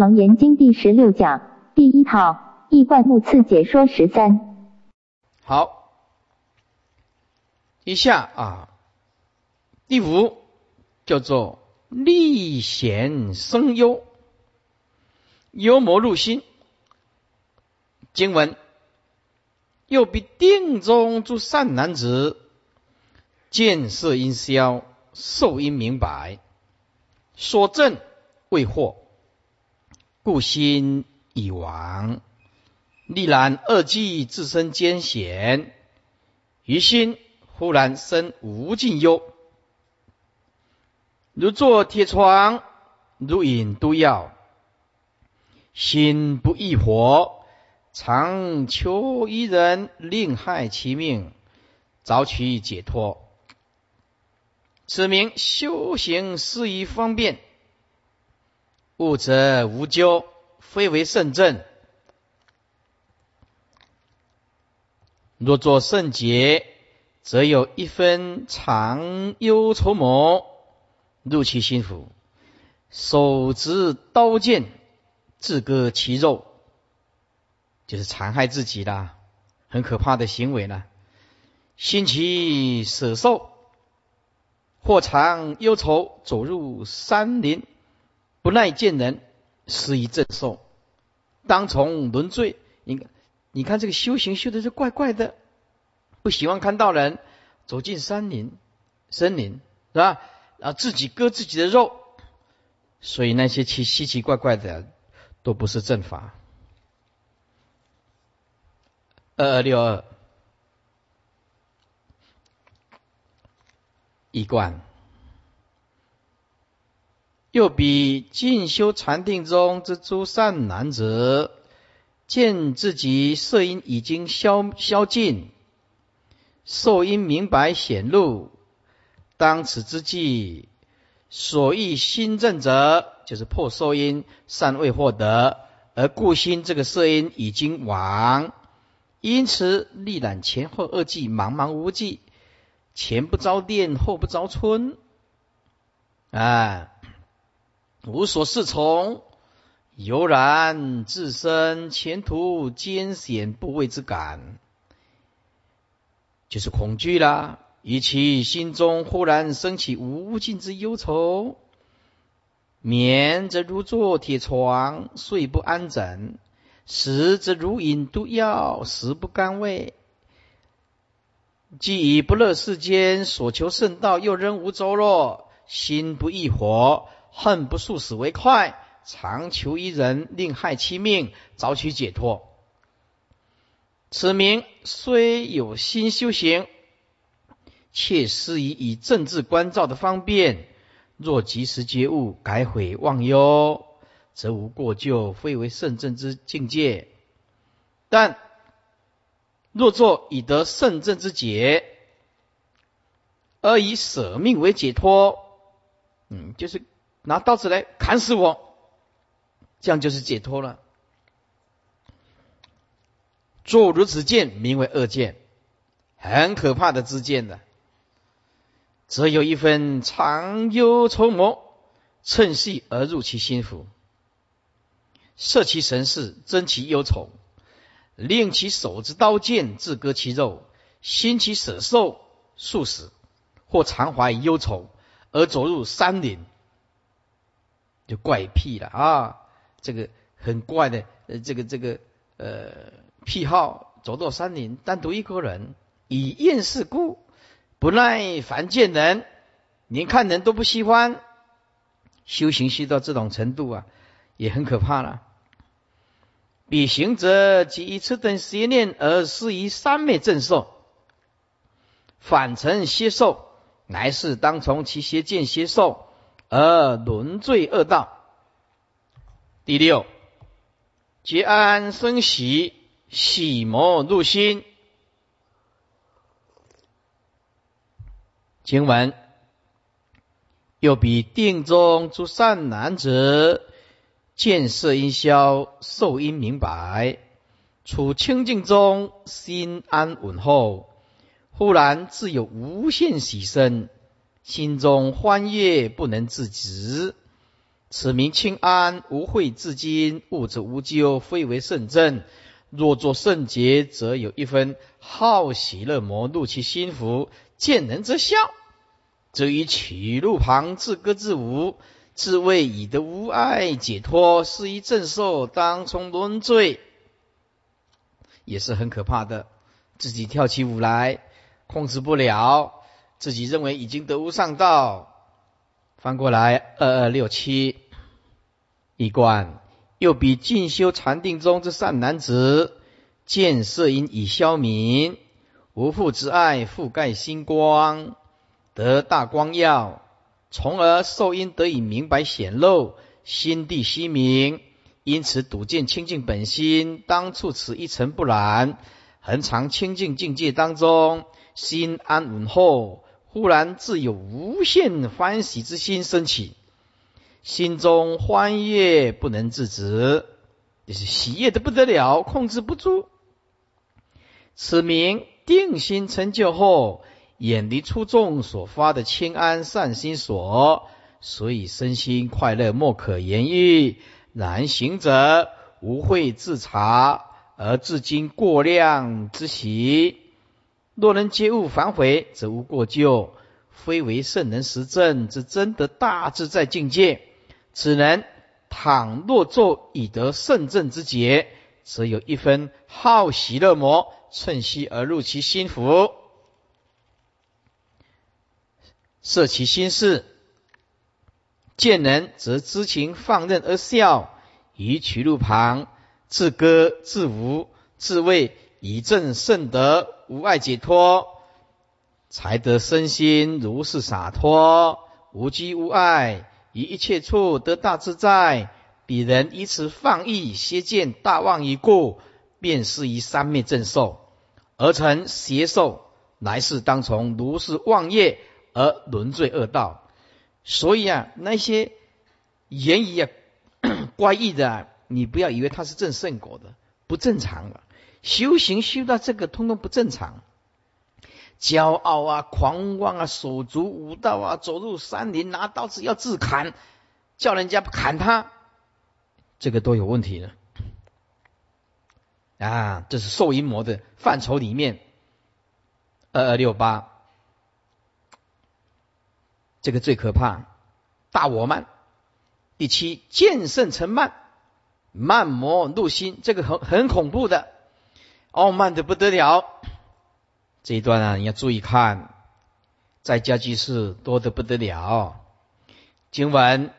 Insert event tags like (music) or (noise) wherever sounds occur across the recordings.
楞严经第十六讲第一套易观目次解说十三。好，以下啊，第五叫做立显生忧，幽魔入心。经文又比定中诸善男子，见色因消，受因明白，所证未获。故心已亡，历然恶计自身艰险，于心忽然生无尽忧，如坐铁床，如饮毒药，心不易活，常求一人令害其命，早取解脱。此名修行适宜方便。物则无咎，非为圣正。若作圣洁，则有一分常忧愁谋入其心腹，手执刀剑，自割其肉，就是残害自己啦，很可怕的行为呢。心其舍受，或常忧愁，走入山林。不耐见人，施以正受，当从轮罪。你你看这个修行修的是怪怪的，不喜欢看到人走进山林、森林，是吧？啊，自己割自己的肉，所以那些奇稀奇怪怪的都不是正法。二二六二一贯。又比进修禅定中之诸善男子，见自己色因已经消消尽，受因明白显露，当此之际，所欲心正者，就是破受因尚未获得，而故心这个色因已经亡，因此历览前后二季，茫茫无际，前不着店，后不着村，啊。无所适从，悠然自身前途艰险不畏之感，就是恐惧啦。以其心中忽然升起无尽之忧愁，眠则如坐铁床，睡不安枕；食则如饮毒药，食不甘味。既已不乐世间，所求圣道又仍无着落，心不易活。恨不速死为快，常求一人令害其命，早取解脱。此名虽有心修行，却施以以政治关照的方便。若及时觉悟，改悔忘忧，则无过咎，非为圣正之境界。但若作以得圣正之解，而以舍命为解脱，嗯，就是。拿刀子来砍死我，这样就是解脱了。作如此剑，名为恶剑，很可怕的之剑的。则有一分长忧愁谋，趁隙而入其心腹，摄其神识，增其忧愁，令其手执刀剑自割其肉，心其舍受速死，或常怀忧愁而走入山林。就怪癖了啊！这个很怪的，呃，这个这个呃癖好，走到山林，单独一个人，以厌世故，不耐烦见人，连看人都不喜欢。修行修到这种程度啊，也很可怕了。彼行者即以此等邪念而施于三昧正受，反成邪受，乃是当从其邪见邪受。而沦罪恶道。第六，结安生喜，喜魔入心。经文又比定中诸善男子，见色因消，受因明白，处清净中，心安稳后，忽然自有无限喜生。心中欢悦不能自止，此名清安，无秽至今，物质无咎，非为圣正。若作圣洁，则有一分好喜乐魔怒其心腹，见人则笑，则于取路旁自歌自舞，自谓以得无碍解脱，是一正受，当从轮罪，也是很可怕的。自己跳起舞来，控制不了，自己认为已经得无上道。翻过来，二二六七一观。又比进修禅定中之善男子，见色因已消泯，无父之爱覆盖心光，得大光耀，从而受因得以明白显露，心地虚明，因此睹见清净本心，当处此一尘不染，恒常清净境界当中，心安稳后，忽然自有无限欢喜之心升起。心中欢悦不能自止，就是喜悦的不得了，控制不住。此名定心成就后，远离出众所发的清安善心所，所以身心快乐莫可言喻。然行者无会自察，而至今过量之喜。若能皆悟反悔，则无过咎，非为圣人实证之真得大自在境界。此人倘若作以得圣正之节，则有一分好喜乐魔趁虚而入其心腹，摄其心事。见人则知情放任而笑，于取路旁自歌自舞，自谓以正圣德无碍解脱，才得身心如是洒脱，无拘无碍。于一切处得大自在，彼人以此放逸，邪见大妄已故，便是以三昧正受，而成邪受，来世当从如是妄业而沦罪恶道。所以啊，那些言语啊 (coughs) 怪异的，你不要以为他是正圣果的，不正常了。修行修到这个，通通不正常。骄傲啊，狂妄啊，手足无道啊，走入山林拿刀子要自砍，叫人家砍他，这个都有问题的啊！这是受阴魔的范畴里面，二二六八，这个最可怕，大我慢。第七，见圣成慢，慢魔入心，这个很很恐怖的，傲慢的不得了。这一段啊，你要注意看，在家居士多得不得了。经文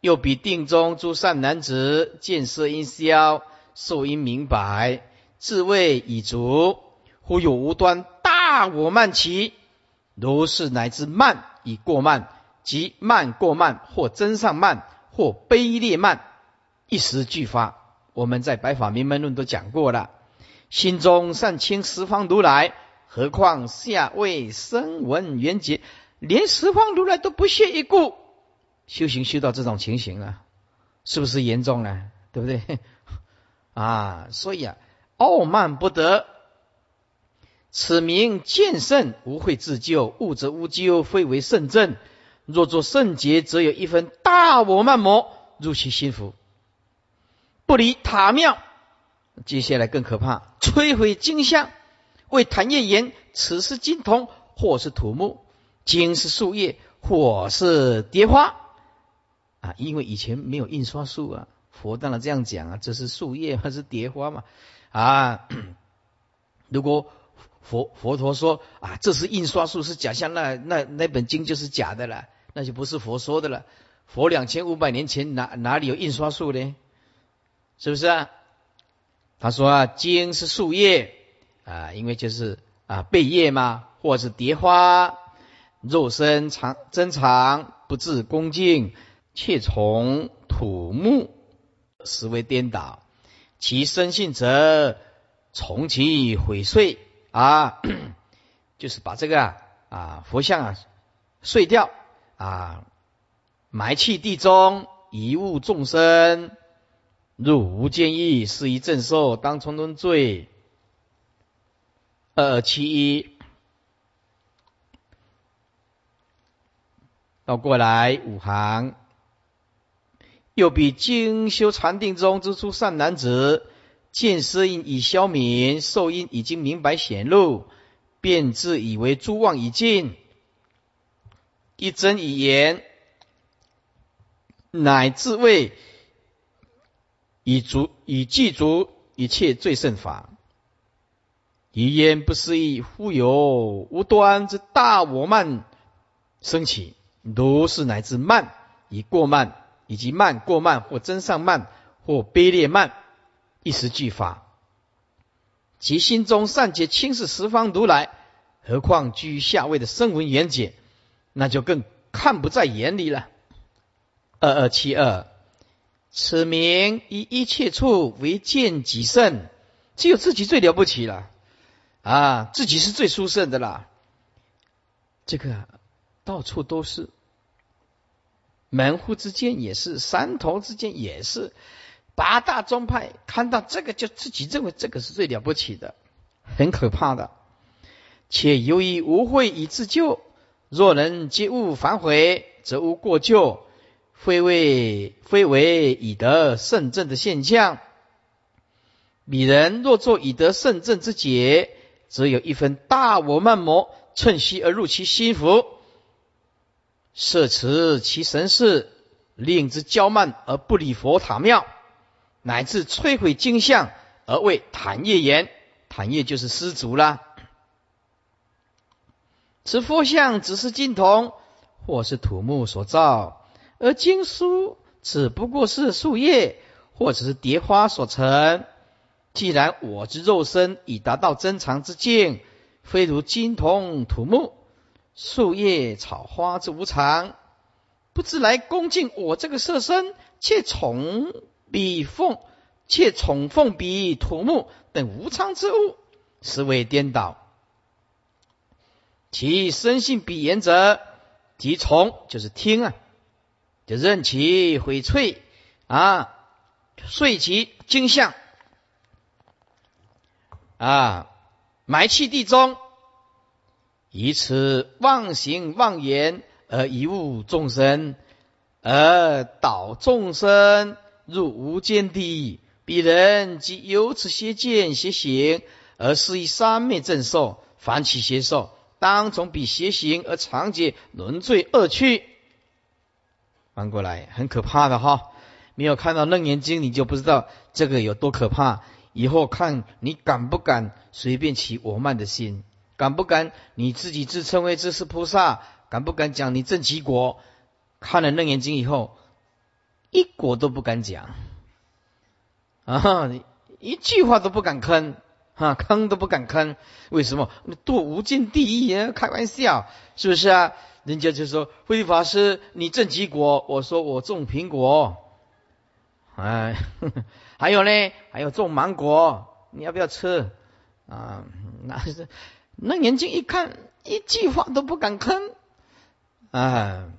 又比定中诸善男子见色因消，受因明白，自谓已足，忽有无端大我慢起，如是乃至慢已过慢，即慢过慢，或真上慢，或卑劣慢，一时俱发。我们在《白法明门论》都讲过了，心中善清十方如来。何况下位声闻缘觉，连十方如来都不屑一顾，修行修到这种情形了，是不是严重了？对不对？(laughs) 啊，所以啊，傲慢不得，此名见圣无会自救，悟则无咎，非为圣正。若作圣洁，则有一分大我慢魔入其心腹，不离塔庙。接下来更可怕，摧毁金像。为谭业言，此是金铜，或是土木；金是树叶，或是蝶花。啊，因为以前没有印刷术啊，佛当然这样讲啊，这是树叶还是蝶花嘛？啊，(clears throat) 如果佛佛陀说啊，这是印刷术是假象，那那那本经就是假的了，那就不是佛说的了。佛两千五百年前哪哪里有印刷术呢？是不是啊？他说啊，经是树叶。啊，因为就是啊，贝叶嘛，或是蝶花，肉身长珍藏，不自恭敬，却从土木，实为颠倒。其生性则从其毁碎啊，(clears throat) 就是把这个啊啊佛像啊碎掉啊，埋弃地中，遗物众生，入无间狱，是一正受，当从中罪。二七一，倒过来五行，又比精修禅定中之初善男子，见色因已消泯，受因已经明白显露，便自以为诸妄已尽，一真一言，乃自谓以足以具足一切最胜法。疑焉不思议，忽有无端之大我慢升起，如是乃至慢以过慢。以及慢过慢或增上慢或卑劣慢一时俱发，其心中善解轻视十方如来，何况居下位的声闻缘解，那就更看不在眼里了。二二七二，此名以一切处为见己胜，只有自己最了不起了啊！自己是最殊胜的啦，这个到处都是。门户之间也是，山头之间也是，八大宗派看到这个就自己认为这个是最了不起的，很可怕的。且由于无慧以自救，若能皆悟反悔，则无过咎，非为非为以得圣正的现象。彼人若作以得圣正之解，则有一分大我慢魔趁虚而入其心腹。摄持其神事，令之骄慢而不理佛塔庙，乃至摧毁经像而为坦业言。坦业就是失足啦。此佛像只是金铜或是土木所造，而经书只不过是树叶或者是蝶花所成。既然我之肉身已达到真常之境，非如金铜土木。树叶草花之无常，不知来恭敬我这个色身，却宠比凤，却宠凤比土木等无常之物，实为颠倒。其生性比言者，即从就是听啊，就任其翡翠啊，遂其金像啊，埋弃地中。以此妄行妄言而贻误众生，而导众生入无间地。彼人即由此邪见邪行，而施以三昧正受，凡其邪受，当从彼邪行而长劫轮罪恶趣。翻过来很可怕的哈，没有看到楞严经，你就不知道这个有多可怕。以后看你敢不敢随便起我慢的心。敢不敢你自己自称为知识菩萨？敢不敢讲你正其果？看了楞严经以后，一果都不敢讲啊！一句话都不敢吭，哈，吭都不敢吭。为什么？堕无尽地狱啊！开玩笑，是不是啊？人家就说慧法师，你正极果，我说我种苹果。哎，(laughs) 还有呢，还有种芒果，你要不要吃啊？那是。那眼睛一看，一句话都不敢吭啊！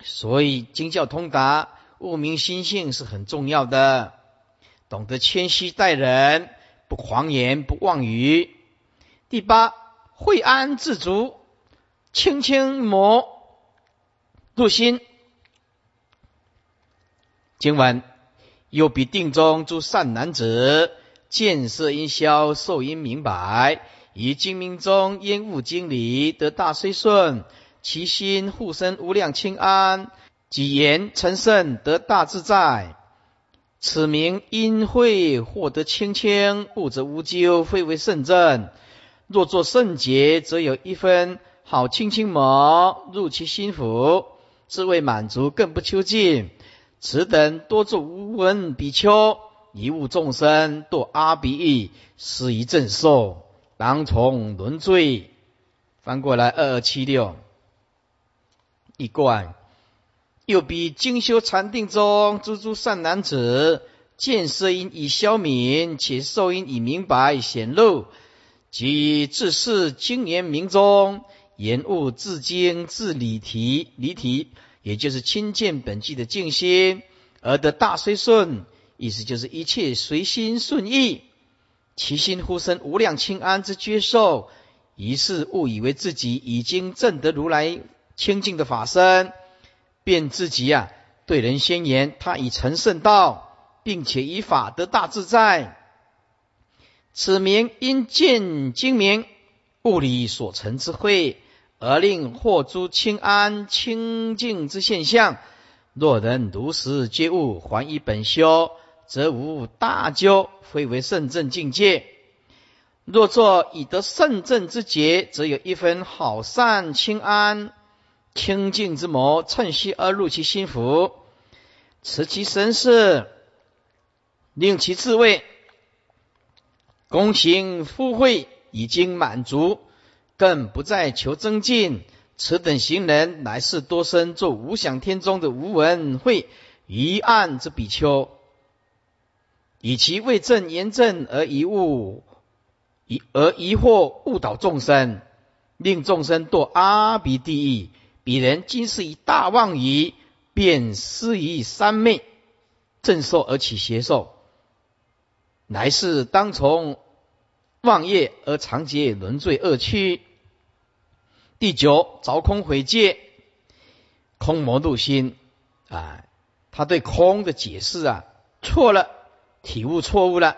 所以经教通达，悟明心性是很重要的。懂得谦虚待人，不狂言，不妄语。第八，惠安自足，轻轻磨入心。今晚又比定中诸善男子，见色因消，受因明白。以精明中烟雾经理得大虽顺，其心护身无量清安，己言成圣得大自在。此名因会获得清清，悟则无咎，非为圣正。若作圣洁，则有一分好清清魔入其心腹，自谓满足，更不求进。此等多作无闻比丘，一悟众生，堕阿鼻狱，施以正受。当从轮罪，翻过来二二七六一贯，又比精修禅定中诸诸善男子，见色因已消泯，且受因已明白显露，即自是经言明中，言悟自经自理题离题，也就是亲见本具的静心，而得大随顺，意思就是一切随心顺意。其心呼生无量清安之觉受，于是误以为自己已经证得如来清净的法身，便自己啊对人宣言，他已成圣道，并且以法得大自在。此名因见精明，物理所成之慧，而令获诸清安清净之现象。若人如实皆悟，还以本修，则无大究，非为圣正境界。若作以得圣正之节，则有一分好善清安清净之谋，趁虚而入其心腹，持其身事，令其自卫。功行富慧已经满足，更不再求增进。此等行人，乃是多生做无想天中的无闻会一案之比丘，以其为正言正而疑误，疑而疑惑误导众生，令众生堕阿鼻地狱。彼人今是以大妄语，便施于三昧，正受而起邪受，乃是当从妄业而常结轮罪恶趣。第九，凿空毁戒，空魔入心啊！他对空的解释啊错了，体悟错误了。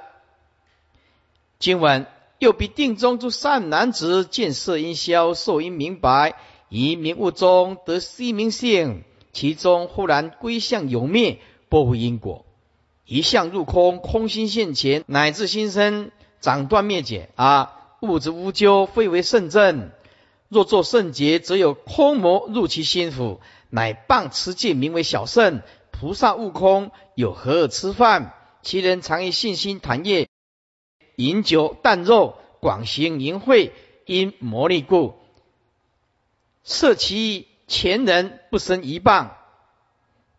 今晚又比定中诸善男子见色因消，受因明白，以明悟中得悉明性，其中忽然归向有灭，不无因果。一向入空，空心现前，乃至心生斩断灭解啊！物质无咎，非为圣正。若作圣洁，则有空魔入其心腹，乃谤持戒，名为小圣。菩萨悟空，有何吃饭？其人常以信心谈业，饮酒啖肉，广行淫秽，因魔力故，摄其前人不生一棒。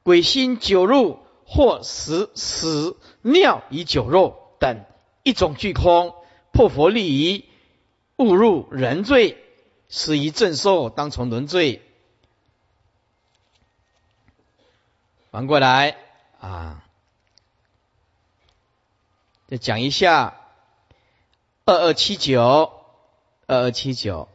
鬼心酒入，或食屎尿以酒肉等一种俱空，破佛利益，误入人罪。是以正受当从轮罪。反过来啊，再讲一下二二七九，二二七九，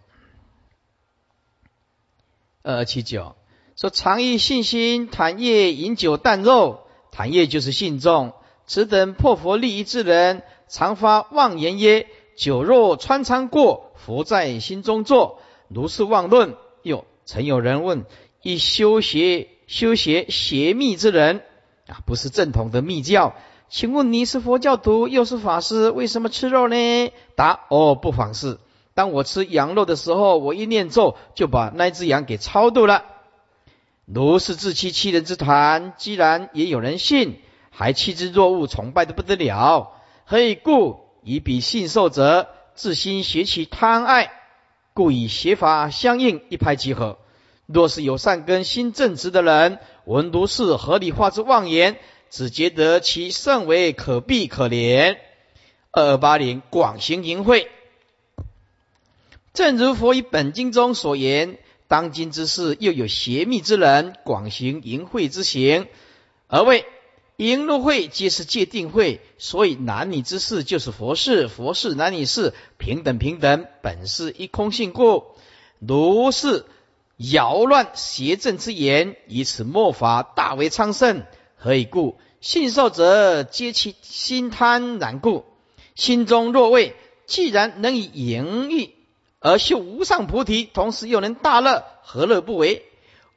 二二七九说：常以信心谈业饮酒啖肉，谈业就是信众。此等破佛利益之人，常发妄言曰：酒肉穿肠过，佛在心中坐。如是妄论，又曾有人问：一修邪修邪邪密之人啊，不是正统的密教，请问你是佛教徒又是法师，为什么吃肉呢？答：哦，不妨事。当我吃羊肉的时候，我一念咒，就把那只羊给超度了。如是自欺欺人之谈，既然也有人信，还弃之若鹜，崇拜的不得了。何以故？以彼信受者自心学起贪爱。故以邪法相应，一拍即合。若是有善根、心正直的人，闻如是合理化之妄言，只觉得其甚为可避可怜。二二八零广行淫秽，正如佛以本经中所言，当今之事又有邪密之人广行淫秽之行，而为。淫入会皆是界定会，所以男女之事就是佛事，佛事男女事平等平等，本是一空性故。如是扰乱邪正之言，以此末法大为昌盛。何以故？信受者皆其心贪然故。心中若畏，既然能以淫欲而修无上菩提，同时又能大乐，何乐不为？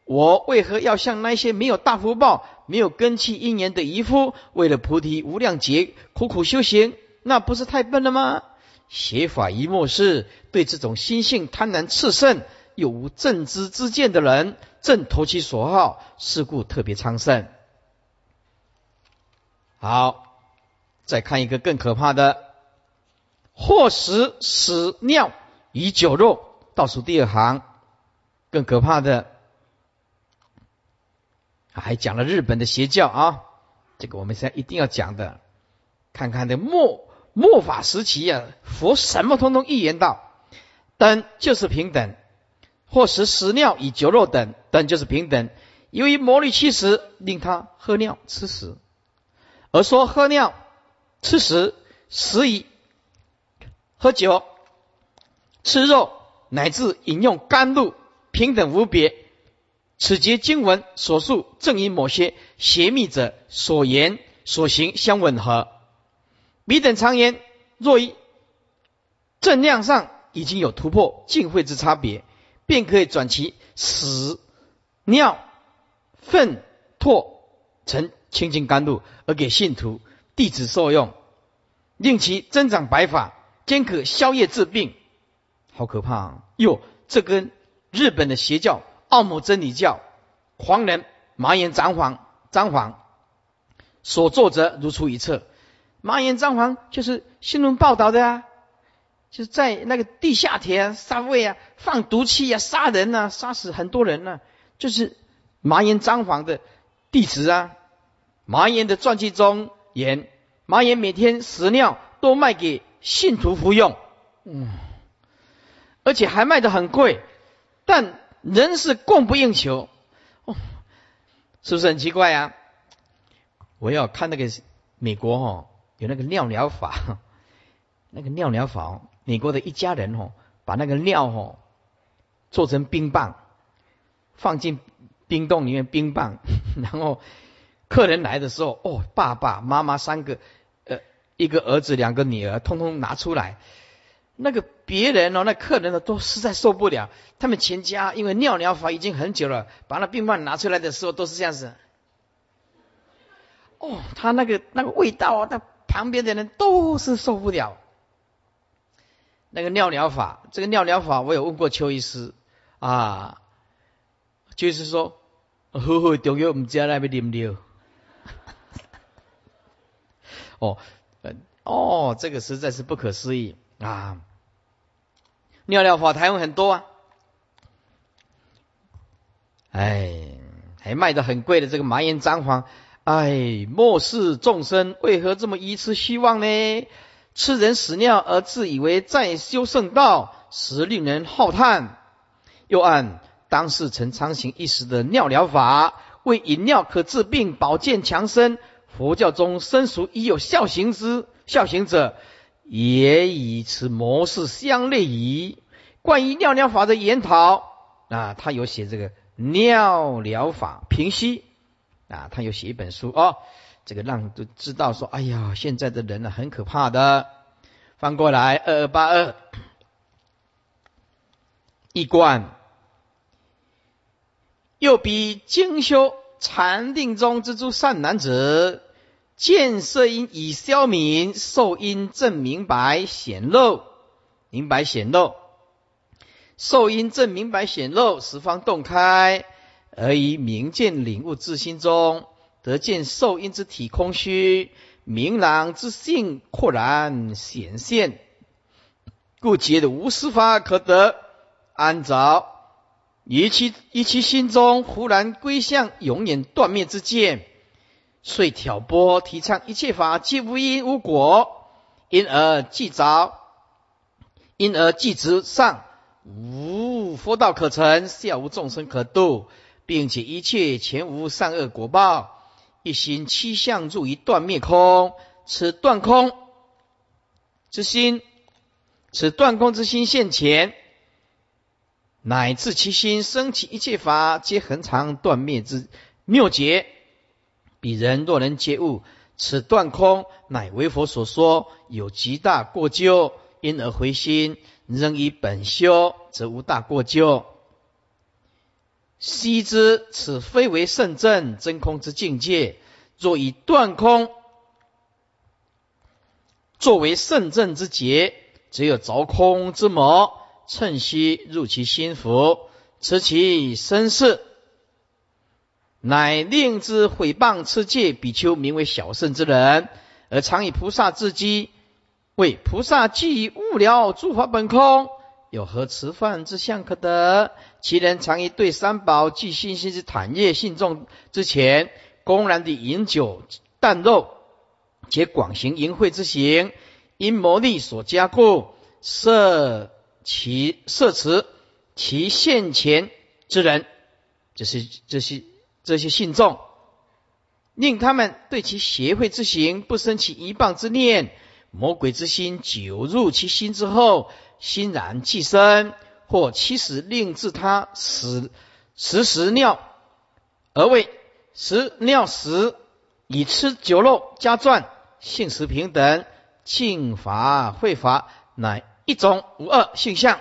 我为何要向那些没有大福报？没有根器因缘的渔夫，为了菩提无量劫苦苦修行，那不是太笨了吗？邪法一末世，对这种心性贪婪炽盛又无正知之见的人，正投其所好，事故特别昌盛。好，再看一个更可怕的：或食屎尿以酒肉，倒数第二行，更可怕的。还讲了日本的邪教啊，这个我们现在一定要讲的。看看这末末法时期啊，佛什么通通预言到，等就是平等，或食屎尿以酒肉等等就是平等。由于魔力驱使，令他喝尿吃屎，而说喝尿吃屎，食以喝酒吃肉，乃至饮用甘露，平等无别。此节经文所述，正与某些邪密者所言所行相吻合。彼等常言，若一正量上已经有突破净慧之差别，便可以转其屎、尿、粪、唾成清净甘露，而给信徒弟子受用，令其增长白发，兼可消业治病。好可怕！啊！哟，这跟日本的邪教奥姆真理教狂人麻岩张皇张皇所作则如出一辙。麻岩张皇就是新闻报道的啊，就是在那个地下铁杀位啊，放毒气啊，杀人啊，杀死很多人呢，就是麻岩张皇的弟子啊。麻岩的传记中言，麻岩每天屎尿都卖给信徒服用，嗯，而且还卖的很贵，但人是供不应求，哦，是不是很奇怪呀？我要看那个美国哦，有那个尿疗法，(laughs) 那个尿疗法，美国的一家人哦，把那个尿哦做成冰棒，放进冰洞里面冰棒，(laughs) 然后。客人来的时候，哦，爸爸妈妈三个，呃，一个儿子两个女儿，通通拿出来。那个别人哦，那客人呢都实在受不了。他们全家因为尿疗法已经很久了，把那病患拿出来的时候都是这样子。哦，他那个那个味道啊，那旁边的人都是受不了。那个尿疗法，这个尿疗法我有问过邱医师啊，就是说，呵呵，中药唔知那边啉尿。(laughs) 哦，哦，这个实在是不可思议啊！尿尿法台湾很多啊，哎，还卖的很贵的这个麻烟张黄，哎，末世众生为何这么愚痴虚妄呢？吃人屎尿而自以为在修圣道，实令人浩叹。又按当世陈昌行一时的尿疗法，为饮尿可治病、保健强身。佛教中生熟已有孝行之孝行者，也以此模式相类矣。关于尿疗法的研讨啊，他有写这个尿疗法平息啊，他有写一本书哦，这个让都知道说，哎呀，现在的人呢很可怕的。翻过来二二八二一贯，又比精修。禅定中之诸善男子，见色因已消泯，受因正明白显露，明白显露，受因正明白显露，十方洞开，而以明见领悟自心中，得见受因之体空虚，明朗之性豁然显现，故觉的无私法可得安着。以其以其心中忽然归向永远断灭之见，遂挑拨提倡一切法皆无因无果，因而既着，因而既直上无佛道可成，下无众生可度，并且一切前无善恶果报，一心七相助于断灭空，此断空之心，此断空之心现前。乃至其心生起一切法，皆恒常断灭之妙劫。彼人若能觉悟此断空，乃为佛所说，有极大过咎，因而回心，仍以本修，则无大过咎。悉知此非为圣正真空之境界。若以断空作为圣正之劫，只有凿空之魔。趁虚入其心腹，持其身世，乃令之毁谤持戒比丘，名为小圣之人，而常以菩萨自居，为菩萨既悟了诸法本空，有何持犯之相可得？其人常以对三宝具信心之坦业信众之前，公然地饮酒啖肉，且广行淫秽之行，因魔力所加固，设。其摄持其现前之人，这是这些这些信众，令他们对其邪会之行不生起一棒之念，魔鬼之心久入其心之后，欣然寄生，或其使令至他死食时尿而为食尿时，以吃酒肉加馔，性食平等，庆法会法，乃一种无二性相。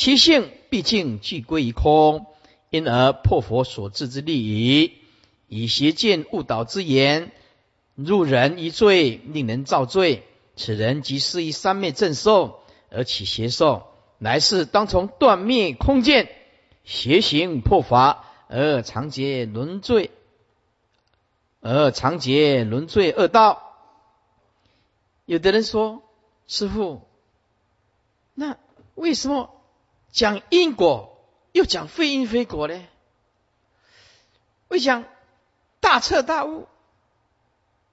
其性毕竟俱归于空，因而破佛所制之利益，以邪见误导之言，入人一罪，令人造罪。此人即是以三昧正受而起邪受，来世当从断灭空见，邪行破法而常结轮罪，而常结轮罪恶道。有的人说：“师傅，那为什么？”讲因果又讲非因非果呢？为讲大彻大悟、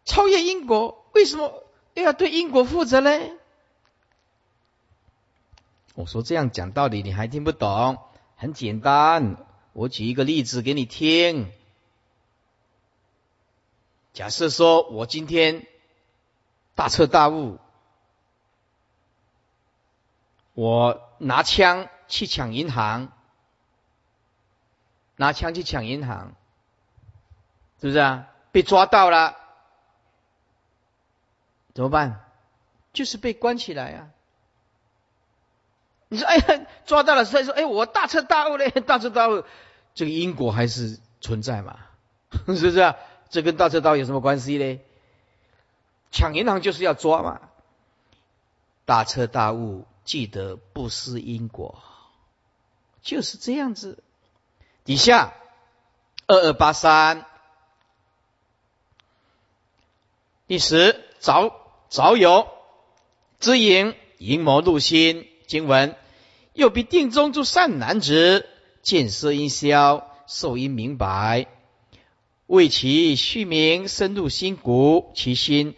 超越因果，为什么又要对因果负责呢？我说这样讲道理你还听不懂？很简单，我举一个例子给你听。假设说我今天大彻大悟，我拿枪。去抢银行，拿枪去抢银行，是不是啊？被抓到了，怎么办？就是被关起来啊！你说，哎呀，抓到了，所以说，哎，我大彻大悟嘞，(laughs) 大彻大悟，这个因果还是存在嘛？(laughs) 是不是啊？这跟大彻大悟有什么关系嘞？抢银行就是要抓嘛！大彻大悟，记得不思因果。就是这样子。底下二二八三，第十早早有知影淫魔入心经文，又比定中诸善男子见色因消，受因明白，为其虚名深入心骨，其心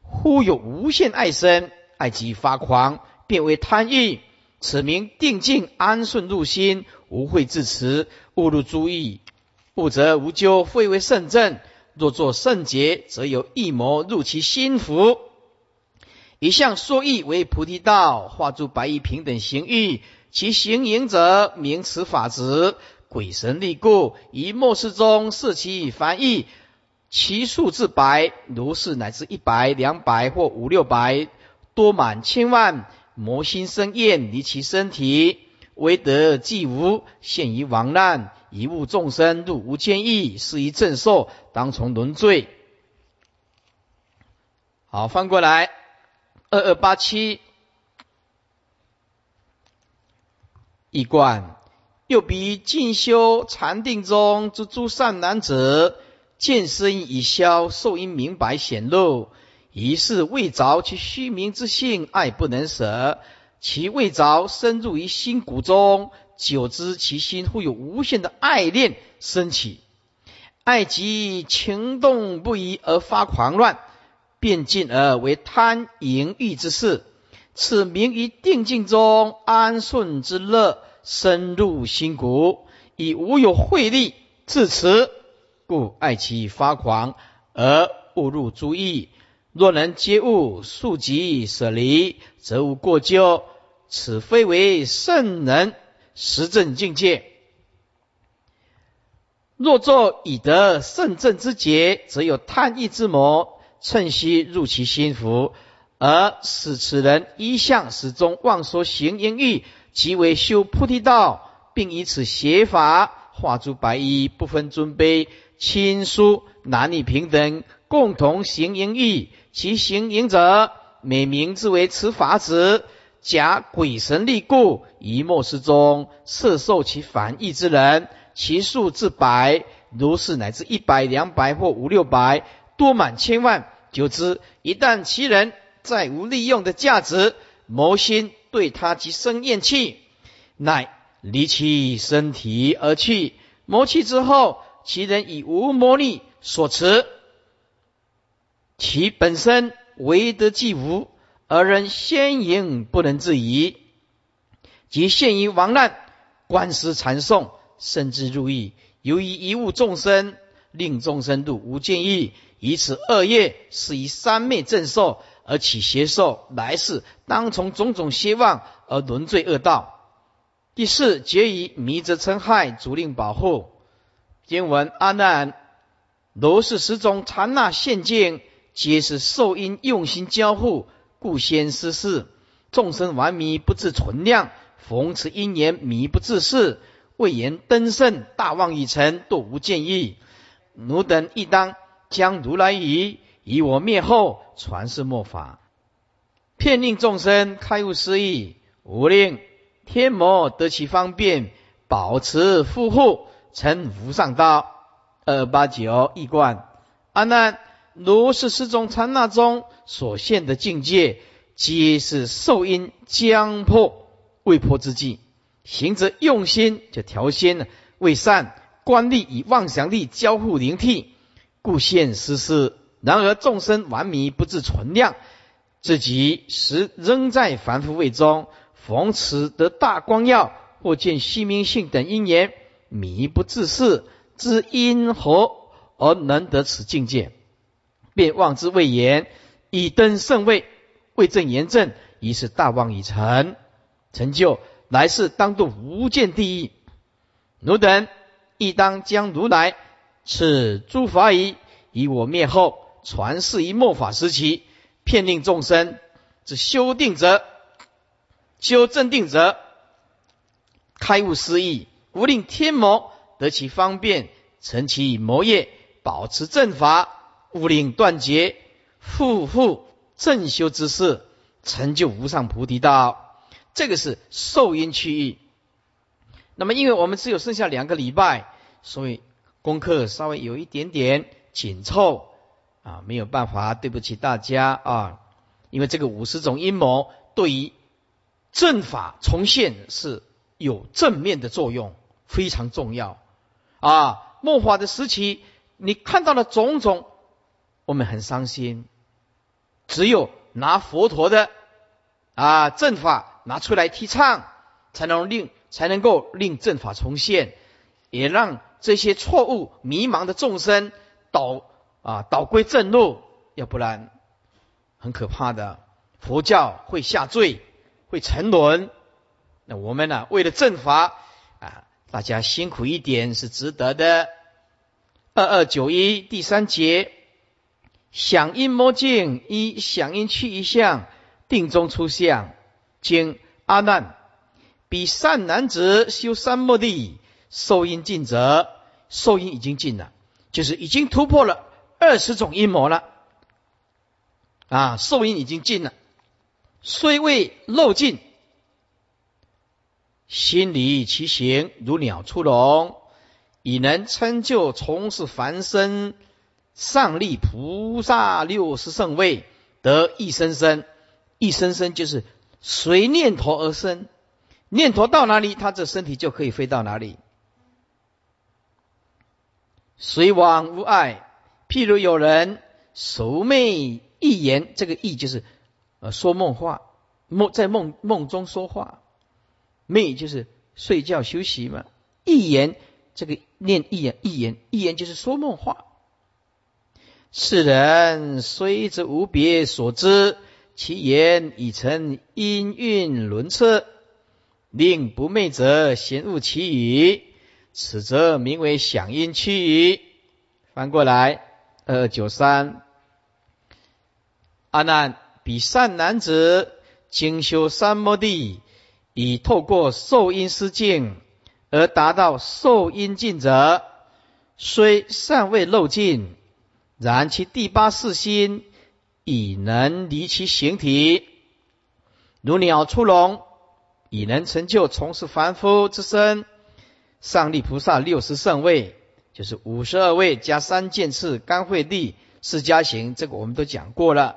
忽有无限爱生，爱即发狂，变为贪欲。此名定静安顺入心，无会自持，勿入诸意，不则无咎，非为圣正。若作圣洁，则有一魔入其心腹。一向说义为菩提道，化诸白衣平等行欲，其行淫者名此法子，鬼神力故，以末世中视其凡意，其数至百，如是乃至一百、两百或五六百，多满千万。魔心生厌，离其身体，唯得既无，现于亡难，以误众生入无间狱，是以正受，当从轮罪。好，翻过来，二二八七，一贯，又比进修禅定中之诸善男子，见身已消，受因明白显露。疑是未着其虚名之性，爱不能舍；其未着深入于心骨中，久之其心忽有无限的爱恋升起，爱即情动不已而发狂乱，变进而为贪淫欲之事。此名于定境中安顺之乐，深入心骨，以无有慧力自持，故爱其发狂而误入诸意。若能皆悟速即舍离，则无过咎。此非为圣人实证境界。若作以得圣正之节，则有贪欲之魔趁虚入其心腹，而使此人一向始终妄说行淫欲，即为修菩提道，并以此邪法化诸白衣，不分尊卑亲疏，男女平等，共同行淫欲。其行淫者，美名之为持法子，假鬼神力故，以末世中摄受其反义之人，其数至百，如是乃至一百、两百或五六百，多满千万。久之，一旦其人再无利用的价值，谋心对他即生厌弃，乃离其身体而去。谋弃之后，其人以无魔力所持。其本身唯得既无，而人先营不能自已，即陷于亡难，官司缠讼，甚至入狱。由于一物众生，令众生度无间狱，以此恶业，是以三昧正受而起邪受，来世当从种种希望而轮罪恶道。第四，结以迷则嗔害，主令保护。经文阿难，如是十种刹那现境，皆是受因用心交互，故先失事。众生顽迷不自存量，逢此因缘迷不自视，未言登圣大妄已成，多无见意。奴等亦当将如来语，以我灭后传世末法，骗令众生开悟失意，无令天魔得其方便，保持护护，成无上道。二八九一贯阿难，如是四种刹那中所现的境界，皆是受因将破未破之际，行者用心就调仙了，为善观力与妄想力交互灵替，故现实施。然而众生顽迷不自存量，自己实仍在凡夫位中。逢此得大光耀，或见虚明性等因缘，迷不自是，知因何而能得此境界？便望之未言，以登圣位，为证言正，于是大望已成，成就来世当度无间地狱。汝等亦当将如来此诸法仪，以我灭后传世于末法时期，骗令众生之修定者。修正定则开悟思意，无令天魔得其方便，成其魔业，保持正法，勿令断绝，复复正修之事，成就无上菩提道。这个是受因区域。那么，因为我们只有剩下两个礼拜，所以功课稍微有一点点紧凑啊，没有办法，对不起大家啊。因为这个五十种阴谋对于正法重现是有正面的作用，非常重要啊！末法的时期，你看到了种种，我们很伤心。只有拿佛陀的啊正法拿出来提倡，才能令才能够令正法重现，也让这些错误迷茫的众生导啊导归正路，要不然很可怕的，佛教会下坠。会沉沦，那我们呢？为了正法啊，大家辛苦一点是值得的。二二九一第三节，响应魔境，一响应去一相，定中出相。经阿难，比善男子修三摩地，受阴尽者，受阴已经尽了，就是已经突破了二十种阴谋了。啊，受阴已经尽了。虽未漏尽，心离其形如鸟出笼，已能成就从事凡身上立菩萨六十圣位，得一生生。一生生就是随念头而生，念头到哪里，他这身体就可以飞到哪里。随往无碍。譬如有人熟寐一言，这个意就是。呃，说梦话，梦在梦梦中说话，寐就是睡觉休息嘛。一言，这个念一言，一言，一言就是说梦话。世人虽知无别所知，其言已成音韵轮次，令不寐者嫌恶其语，此则名为响音区语。翻过来，二九三，阿难。彼善男子精修三摩地，以透过受因施境而达到受因尽者，虽尚未漏尽，然其第八世心已能离其形体，如鸟出笼，已能成就从事凡夫之身。上利菩萨六十圣位，就是五十二位加三剑次甘惠地释迦行，这个我们都讲过了。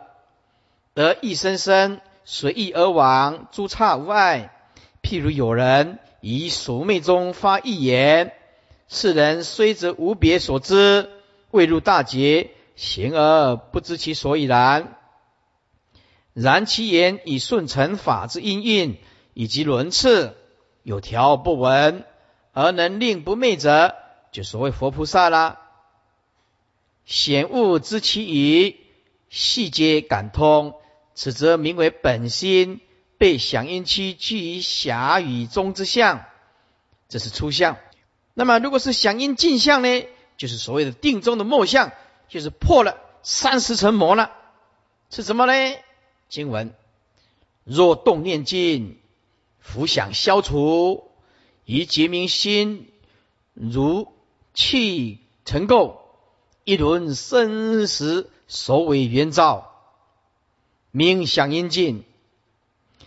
得一生生随意而往，诸刹无碍。譬如有人以熟昧中发一言，世人虽则无别所知，未入大劫，行而不知其所以然。然其言以顺承法之因运以及轮次，有条不紊，而能令不昧者，就所谓佛菩萨啦。显悟知其语，细节感通。此则名为本心被响应期居于狭与中之相，这是初相。那么如果是响应镜相呢，就是所谓的定中的末相，就是破了三十层膜了。是什么呢？经文：若动念尽，浮想消除，以结明心，如气成垢，一轮生死，首尾圆照，明响应尽。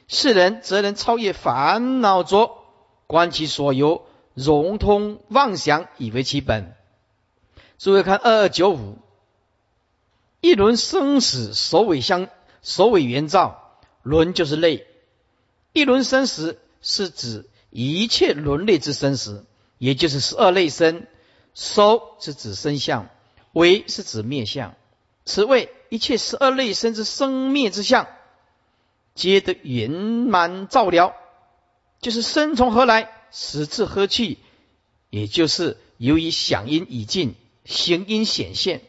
世人则能超越烦恼浊，观其所由，融通妄想，以为其本。诸位看二二九五，一轮生死，首尾相，首尾圆照。轮就是类，一轮生死是指一切轮类之生死，也就是十二类生。收是指生相，为是指灭相。此谓一切十二类生之生灭之相。皆得圆满照料，就是生从何来，死自何去，也就是由于响音已尽，行音显现，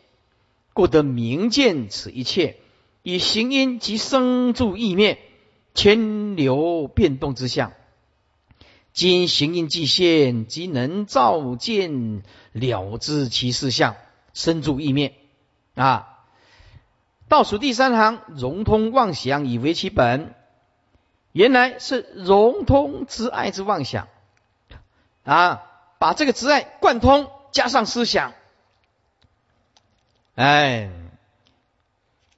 故得明见此一切，以行音及生住意灭，千流变动之相。今行音既现，即能照见了知其事相，生住意灭啊。倒数第三行，融通妄想以为其本，原来是融通之爱之妄想啊！把这个执爱贯通，加上思想，哎，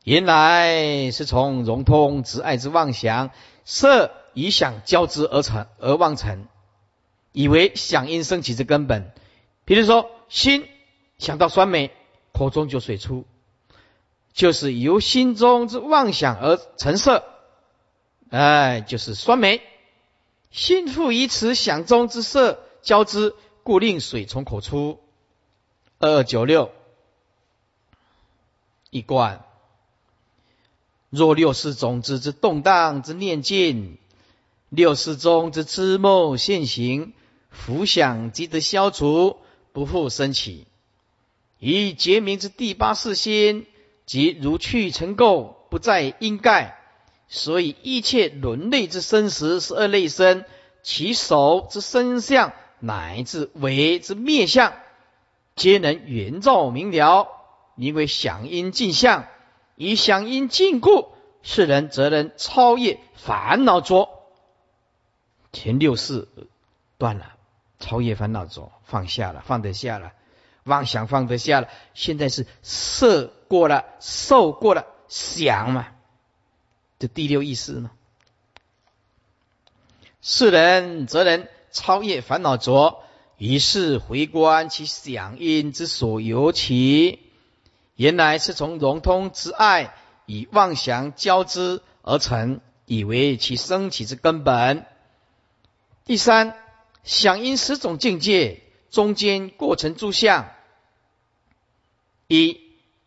原来是从融通执爱之妄想，色以想交织而成而妄成，以为想因升起之根本。比如说，心想到酸梅，口中就水出。就是由心中之妄想而成色，哎，就是酸梅。心复以此想中之色交织，故令水从口出。二二九六一贯。若六世种子之动荡之念境，六世中之知梦现行，浮想即得消除，不复升起。以结明之第八世心。即如去尘垢，不再因盖，所以一切轮类之生死是二类生，其手之身相乃至为之灭相，皆能圆照明了，名为响应镜相。以响应禁故，世人则能超越烦恼浊。前六世断了，超越烦恼浊，放下了，放得下了。妄想放得下了，现在是色过了，受过了，想嘛，这第六意识呢？世人则能超越烦恼浊，于是回观其响应之所由起，原来是从融通之爱与妄想交织而成，以为其升起之根本。第三，响应十种境界中间过程诸相。一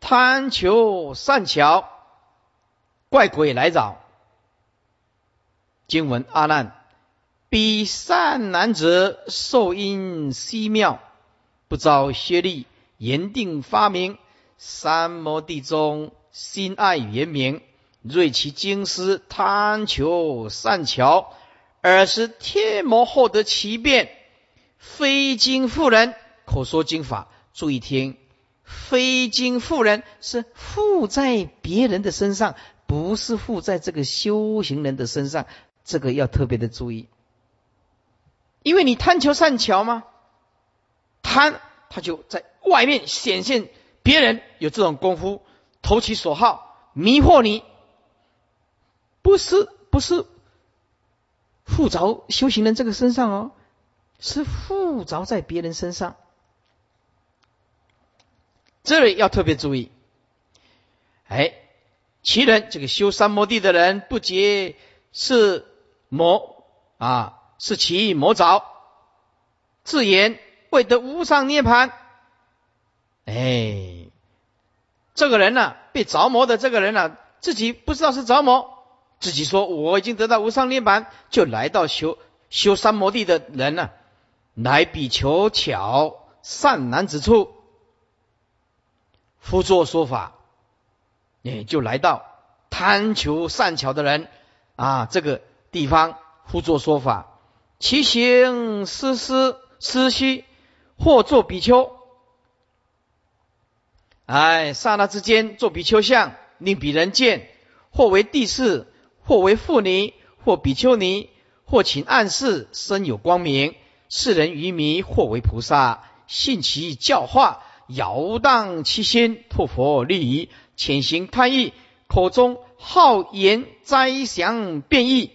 贪求善巧，怪鬼来找。经文阿难，彼善男子受因希妙，不遭薛利，言定发明。三摩地中心爱圆明，锐其经师贪求善巧，尔时天魔获得其变，非经妇人口说经法，注意听。非经富人是富在别人的身上，不是富在这个修行人的身上，这个要特别的注意。因为你贪求善巧吗？贪，他就在外面显现别人有这种功夫，投其所好，迷惑你，不是不是附着修行人这个身上哦，是附着在别人身上。这里要特别注意，哎，其人这个修三摩地的人不结是魔啊，是其魔着，自言未得无上涅盘。哎，这个人呢，被着魔的这个人呢，自己不知道是着魔，自己说我已经得到无上涅盘，就来到修修三摩地的人呢，来比求巧善男子处。辅作说法，也就来到贪求善巧的人啊，这个地方，互作说法，其行思思思虚，或作比丘。哎，刹那之间作比丘像，令彼人见，或为地士，或为妇尼，或比丘尼，或请暗示，身有光明。世人愚迷，或为菩萨，信其教化，摇荡其心，破佛利益，潜行贪欲，口中好言哉祥变异，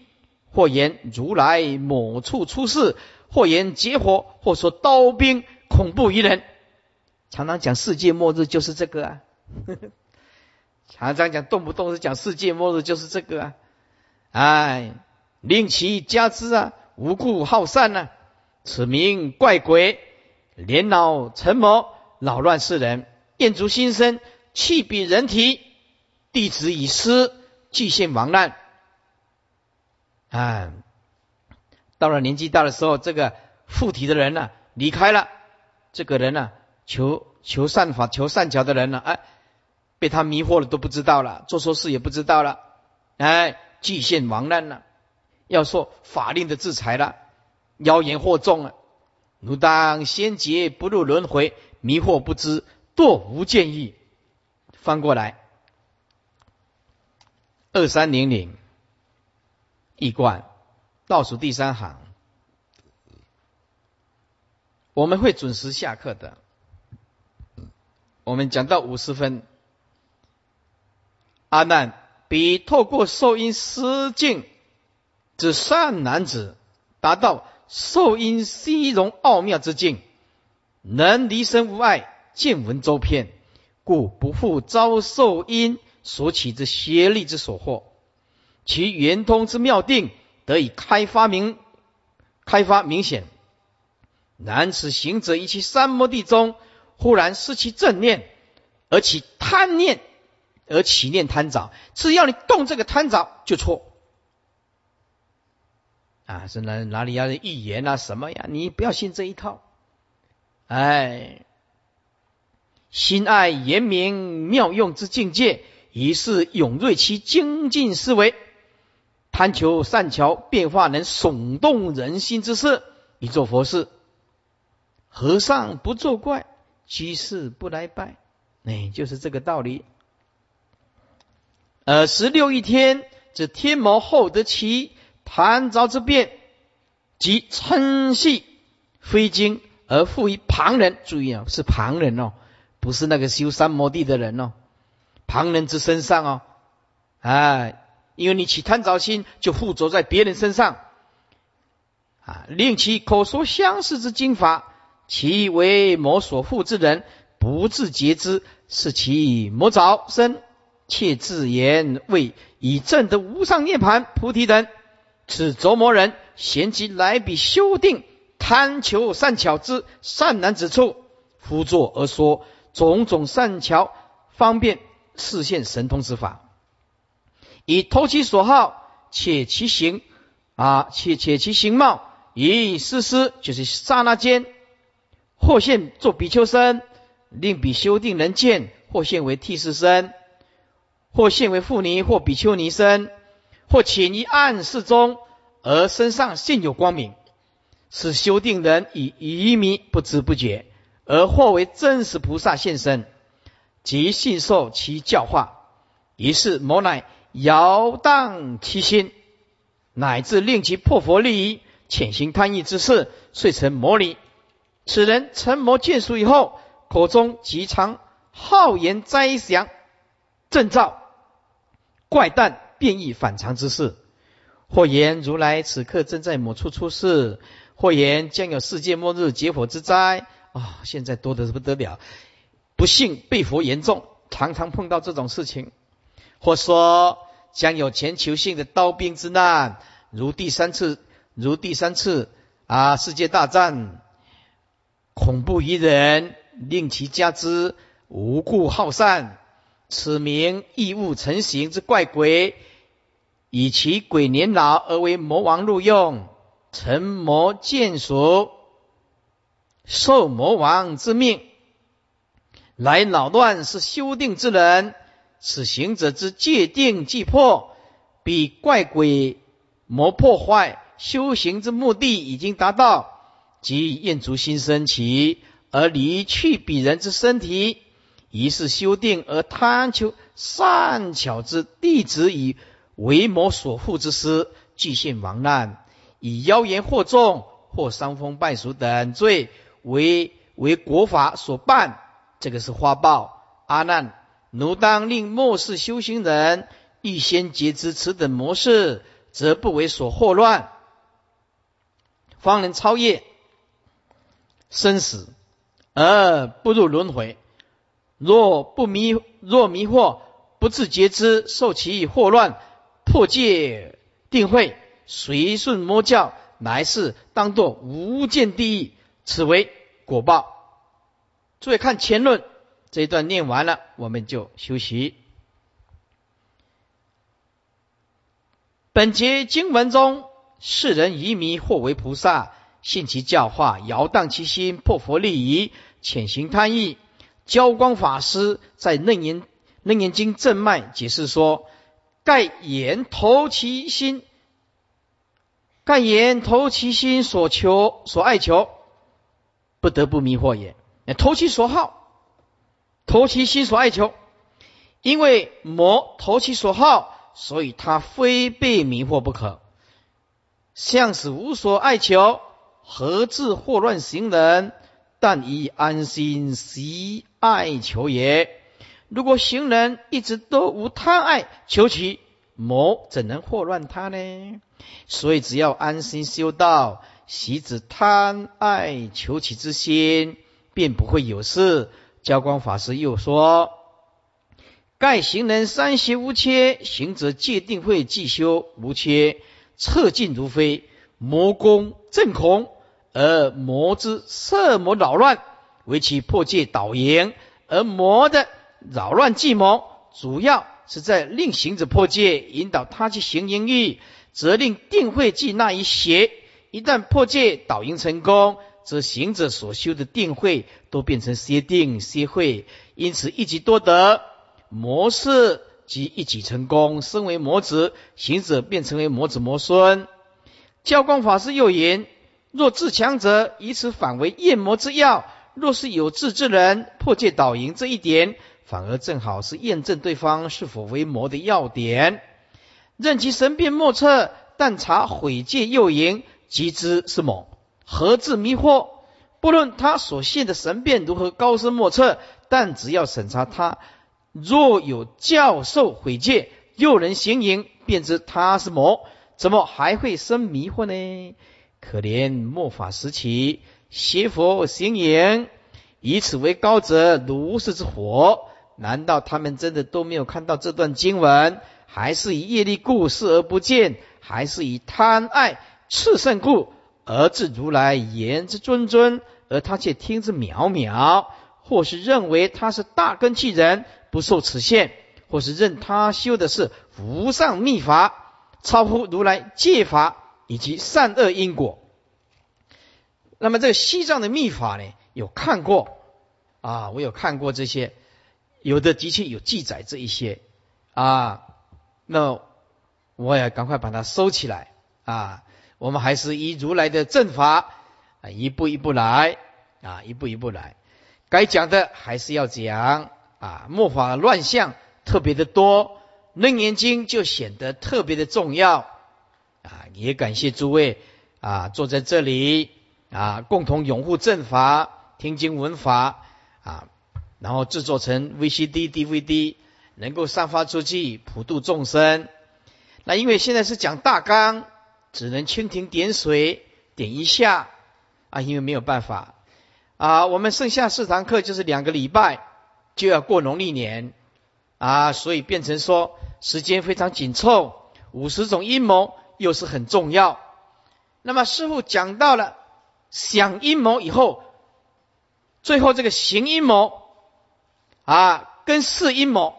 或言如来某处出世，或言劫火，或说刀兵恐怖于人。常常讲世界末日就是这个啊，(laughs) 常常讲动不动是讲世界末日就是这个啊，哎，令其加之啊，无故好善呢，此名怪鬼，年老成魔，扰乱世人，厌足心生，气比人体，弟子以失，具现亡难。啊，到了年纪大的时候，这个附体的人呢离开了，这个人呢。求求善法、求善巧的人呢？哎，被他迷惑了都不知道了，做错事也不知道了，哎，既现亡难了，要受法令的制裁了，妖言惑众了，如当先劫不入轮回，迷惑不知，堕无见意。翻过来，二三零零，一贯倒数第三行，我们会准时下课的。我们讲到五十分，阿难比透过受因失境之善男子，达到受因虚荣奥妙之境，能离身无碍，见闻周遍，故不复遭受因所起之邪力之所惑，其圆通之妙定得以开发明开发明显。然此行者一其三摩地中。忽然失其正念，而起贪念，而起念贪着，只要你动这个贪着就错。啊，是哪哪里要预言啊什么呀？你不要信这一套。哎，心爱严明妙用之境界，于是永锐其精进思维，贪求善巧变化能耸动人心之事，以做佛事。和尚不作怪。居士不来拜，哎，就是这个道理。呃，十六一天，这天魔后得其贪着之变，即称系非经而附于旁人。注意啊，是旁人哦，不是那个修三摩地的人哦，旁人之身上哦，哎，因为你起贪着心，就附着在别人身上啊，令其口说相似之经法。其为魔所附之人，不自觉之，是其魔早生，切自言为以正得无上涅盘菩提等。此着魔人，贤其来彼修定，贪求善巧之善男子处，夫作而说种种善巧方便示现神通之法，以投其所好，且其形啊，且且其形貌，以思思，就是刹那间。或现作比丘身，令比修定人见；或现为替士身，或现为妇尼或比丘尼身，或潜于暗室中，而身上现有光明，使修定人以愚迷不知不觉，而或为真实菩萨现身，即信受其教化。于是魔乃摇荡其心，乃至令其破佛利益、潜行贪欲之事，遂成魔理。此人成魔见熟以后，口中极常好言灾祥、正造怪诞变异反常之事，或言如来此刻正在某处出世，或言将有世界末日劫火之灾啊！现在多得不得了，不幸被佛严重，常常碰到这种事情，或说将有全球性的刀兵之难，如第三次，如第三次啊世界大战。恐怖于人，令其加之无故好善，此名异物成形之怪鬼，以其鬼年老而为魔王录用，成魔见俗，受魔王之命，来扰乱是修定之人，此行者之界定既破，彼怪鬼魔破坏修行之目的已经达到，即厌足心生起而离去彼人之身体，于是修定而贪求善巧之弟子以为魔所护之师，具现亡难，以妖言惑众或伤风败俗等罪为为国法所办，这个是花报。阿难，奴当令末世修行人预先觉知此等模式，则不为所惑乱，方能超越生死而不入轮回。若不迷，若迷惑，不自觉知，受其惑乱，破戒定慧，随顺魔教，乃是当作无间地狱，此为果报。注意看前论。这一段念完了，我们就休息。本节经文中，世人愚迷，或为菩萨，信其教化，摇荡其心，破佛利益，潜行贪欲。交光法师在《楞严楞严经正脉》解释说：“盖言投其心，盖言投其心所求所爱求，不得不迷惑也。投其所好。”投其心所爱求，因为魔投其所好，所以他非被迷惑不可。向使无所爱求，何自惑乱行人？但以安心习爱求也。如果行人一直都无贪爱求其，魔怎能惑乱他呢？所以只要安心修道，习止贪爱求取之心，便不会有事。教光法师又说：“盖行人三邪无缺，行者戒定慧既修无缺，彻尽如飞，魔功正恐，而魔之色魔扰乱，为其破戒导营；而魔的扰乱计谋，主要是在令行者破戒，引导他去行淫欲，则令定慧即那一邪。一旦破戒导营成功。”则行者所修的定慧都变成邪定邪慧，因此一举多得，魔士即一举成功，身为魔子，行者便成为魔子魔孙。教光法师又言：若自强者，以此反为验魔之药；若是有智之人，破戒导营这一点，反而正好是验证对方是否为魔的要点。任其神变莫测，但查毁戒诱营，即知是魔。何至迷惑？不论他所现的神变如何高深莫测，但只要审查他，若有教授毁戒，诱人行淫，便知他是魔，怎么还会生迷惑呢？可怜末法时期邪佛行淫，以此为高者如是之火，难道他们真的都没有看到这段经文？还是以业力故视而不见？还是以贪爱炽盛故？而自如来言之谆谆，而他却听之渺渺；或是认为他是大根器人，不受此限；或是认他修的是无上秘法，超乎如来戒法以及善恶因果。那么这个西藏的秘法呢？有看过啊？我有看过这些，有的的确有记载这一些啊。那我也赶快把它收起来啊。我们还是以如来的正法啊，一步一步来啊，一步一步来。该讲的还是要讲啊，末法乱象特别的多，楞严经就显得特别的重要啊。也感谢诸位啊，坐在这里啊，共同拥护正法，听经闻法啊，然后制作成 VCD、DVD，能够散发出去，普度众生。那因为现在是讲大纲。只能蜻蜓点水，点一下啊，因为没有办法啊。我们剩下四堂课就是两个礼拜就要过农历年啊，所以变成说时间非常紧凑。五十种阴谋又是很重要。那么师傅讲到了想阴谋以后，最后这个行阴谋啊，跟试阴谋，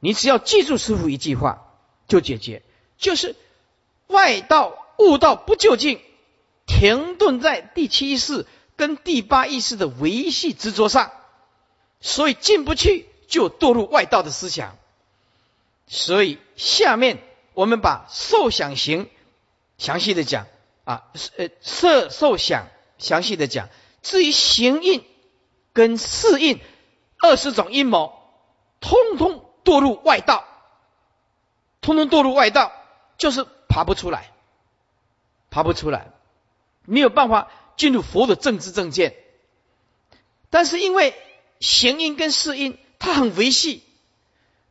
你只要记住师傅一句话就解决，就是。外道悟道不究竟，停顿在第七意识跟第八意识的维系执着上，所以进不去就堕入外道的思想。所以下面我们把受想行详细的讲啊，呃，色受想详细的讲。至于行印跟四印二十种阴谋，通通堕入外道，通通堕入外道，就是爬不出来，爬不出来，没有办法进入佛的正知正见。但是因为行因跟四因，它很维系，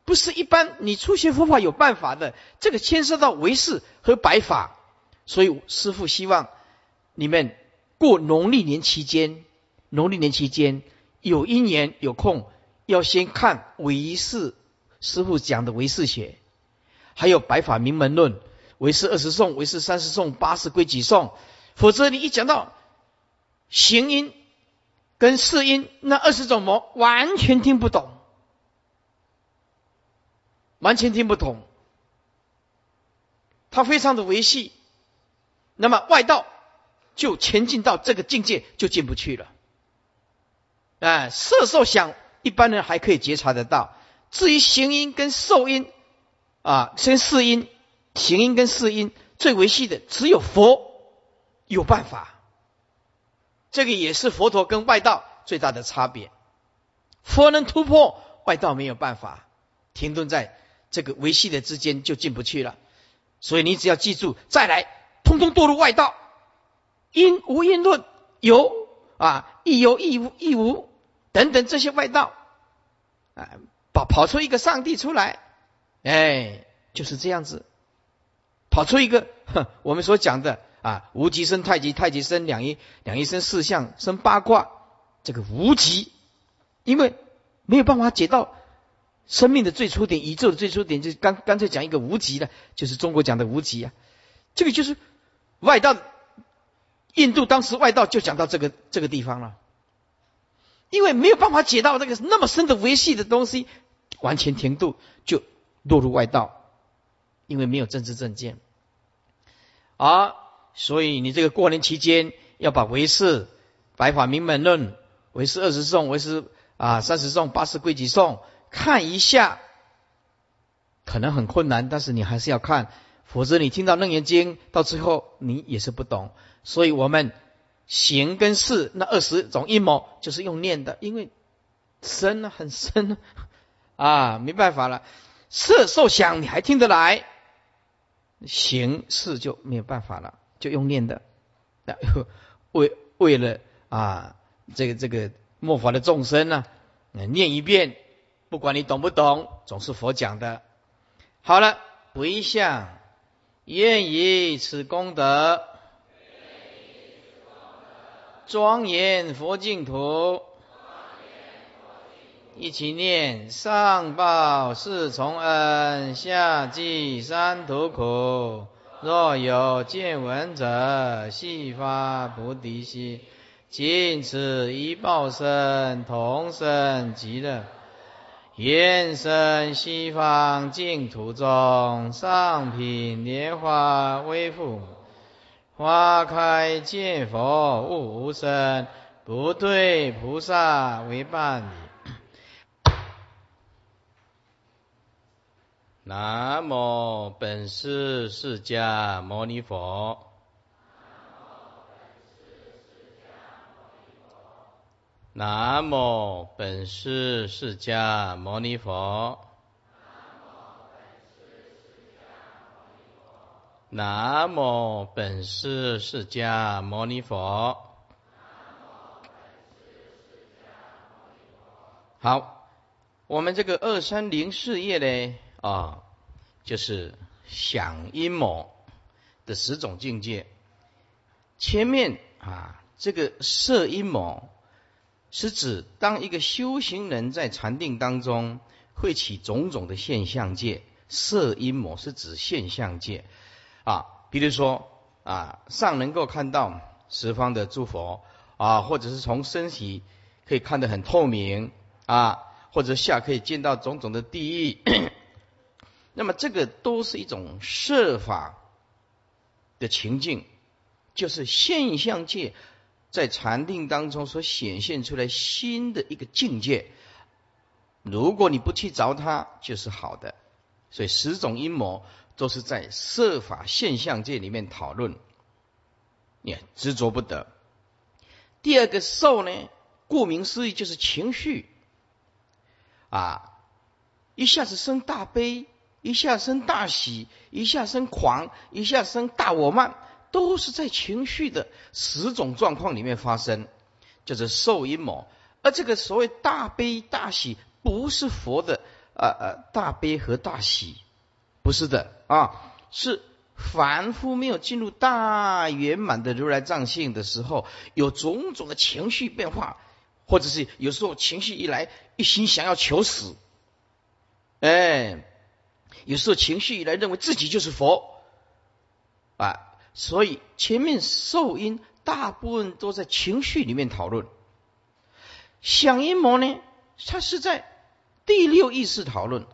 不是一般你初学佛法有办法的。这个牵涉到维世和白法，所以师父希望你们过农历年期间，农历年期间有一年有空，要先看维世师父讲的唯识学，还有白法名门论、唯识二十颂、唯识三十颂、八十归几颂，否则你一讲到行因。跟四音那二十种魔完全听不懂，完全听不懂，它非常的维系，那么外道就前进到这个境界就进不去了。啊，色受想一般人还可以觉察得到，至于行音跟受音啊，先四音，行音跟四音最维系的只有佛有办法。这个也是佛陀跟外道最大的差别。佛能突破，外道没有办法，停顿在这个维系的之间就进不去了。所以你只要记住，再来，通通堕入外道，因无因论，有啊，亦有亦无亦无等等这些外道，啊，跑跑出一个上帝出来，哎，就是这样子，跑出一个我们所讲的。啊，无极生太极，太极生两仪，两仪生四象，生八卦。这个无极，因为没有办法解到生命的最初点，宇宙的最初点，就干干脆讲一个无极了，就是中国讲的无极啊。这个就是外道，印度当时外道就讲到这个这个地方了，因为没有办法解到这个那么深的维系的东西，完全停顿，就落入外道，因为没有政治正见，而。所以你这个过年期间要把唯识、白法明门论、唯识二十颂、唯识啊三十颂、八十归集颂看一下，可能很困难，但是你还是要看，否则你听到楞严经到最后你也是不懂。所以我们行跟事那二十种阴谋就是用念的，因为深很深，没办法了。色受想你还听得来，行事就没有办法了。就用念的，(laughs) 为为了啊，这个这个末法的众生呢，念一遍，不管你懂不懂，总是佛讲的。好了，回向，愿以此功德，庄严佛净土，一起念：上报四重恩，下济三途苦。若有见闻者，悉发菩提心，尽此一报身，同生极乐，愿生西方净土中，上品莲花微覆，花开见佛悟无生，不对菩萨为伴侣。南无本师释迦牟尼佛。南无本师释迦牟尼佛。南无本师释迦牟尼佛。好，我们这个二三零四页呢？啊，就是想阴谋的十种境界。前面啊，这个色阴谋是指当一个修行人在禅定当中会起种种的现象界。色阴谋是指现象界啊，比如说啊，上能够看到十方的诸佛啊，或者是从身体可以看得很透明啊，或者下可以见到种种的地狱。那么这个都是一种设法的情境，就是现象界在禅定当中所显现出来新的一个境界。如果你不去着它，就是好的。所以十种阴谋都是在设法现象界里面讨论，也执着不得。第二个受呢，顾名思义就是情绪啊，一下子生大悲，一下生大喜，一下生狂，一下生大我慢，都是在情绪的十种状况里面发生，就是受阴谋。而这个所谓大悲大喜，不是佛的呃呃大悲和大喜。不是的啊，是凡夫没有进入大圆满的如来藏性的时候，有种种的情绪变化，或者是有时候情绪一来，一心想要求死，哎，有时候情绪来，认为自己就是佛。啊，所以前面受因大部分都在情绪里面讨论，想阴谋呢，它是在第六意识讨论。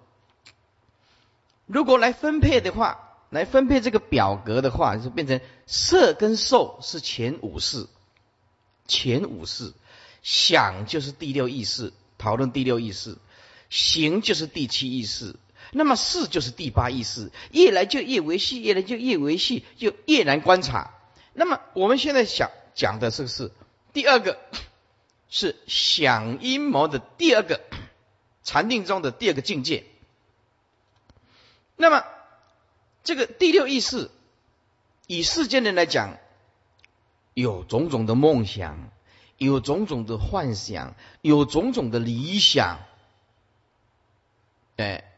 如果来分配的话，来分配这个表格的话，就变成色跟受是前五世，前五世想就是第六意识，讨论第六意识，行就是第七意识，那么事就是第八意识，越来就越维系，越来就越维系，就越难观察。那么我们现在想讲的这个是第二个，(coughs) 是想阴谋的第二个禅定中的第二个境界。那么，这个第六意识，以世间人来讲，有种种的梦想，有种种的幻想，有种种的理想，哎，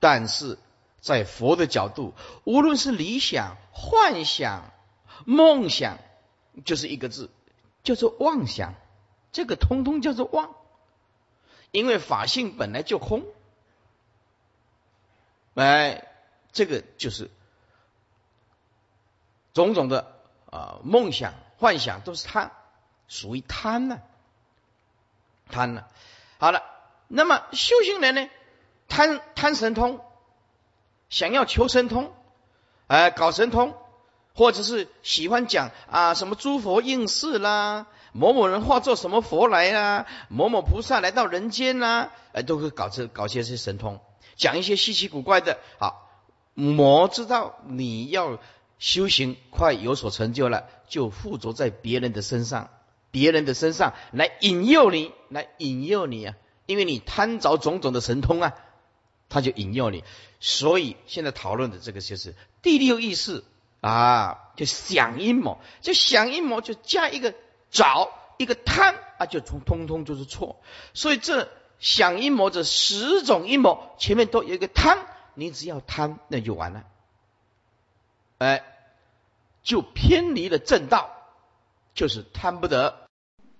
但是在佛的角度，无论是理想、幻想、梦想，就是一个字，叫做妄想，这个通通叫做妄，因为法性本来就空。哎，这个就是种种的啊梦想、幻想都是贪，属于贪呢，贪呢。好了，那么修行人呢，贪贪神通，想要求神通，哎，搞神通，或者是喜欢讲啊什么诸佛应世啦，某某人化作什么佛来啦，某某菩萨来到人间啦，哎，都会搞这搞些些神通。讲一些稀奇古怪的，好，魔知道你要修行快有所成就了，就附着在别人的身上，别人的身上来引诱你，来引诱你啊！因为你贪着种种的神通啊，他就引诱你。所以现在讨论的这个就是第六意识啊，就想阴谋，就想阴谋，就加一个找一个贪啊，就从通通就是错。所以这。想阴谋这十种阴谋，前面都有一个贪，你只要贪，那就完了，哎，就偏离了正道，就是贪不得。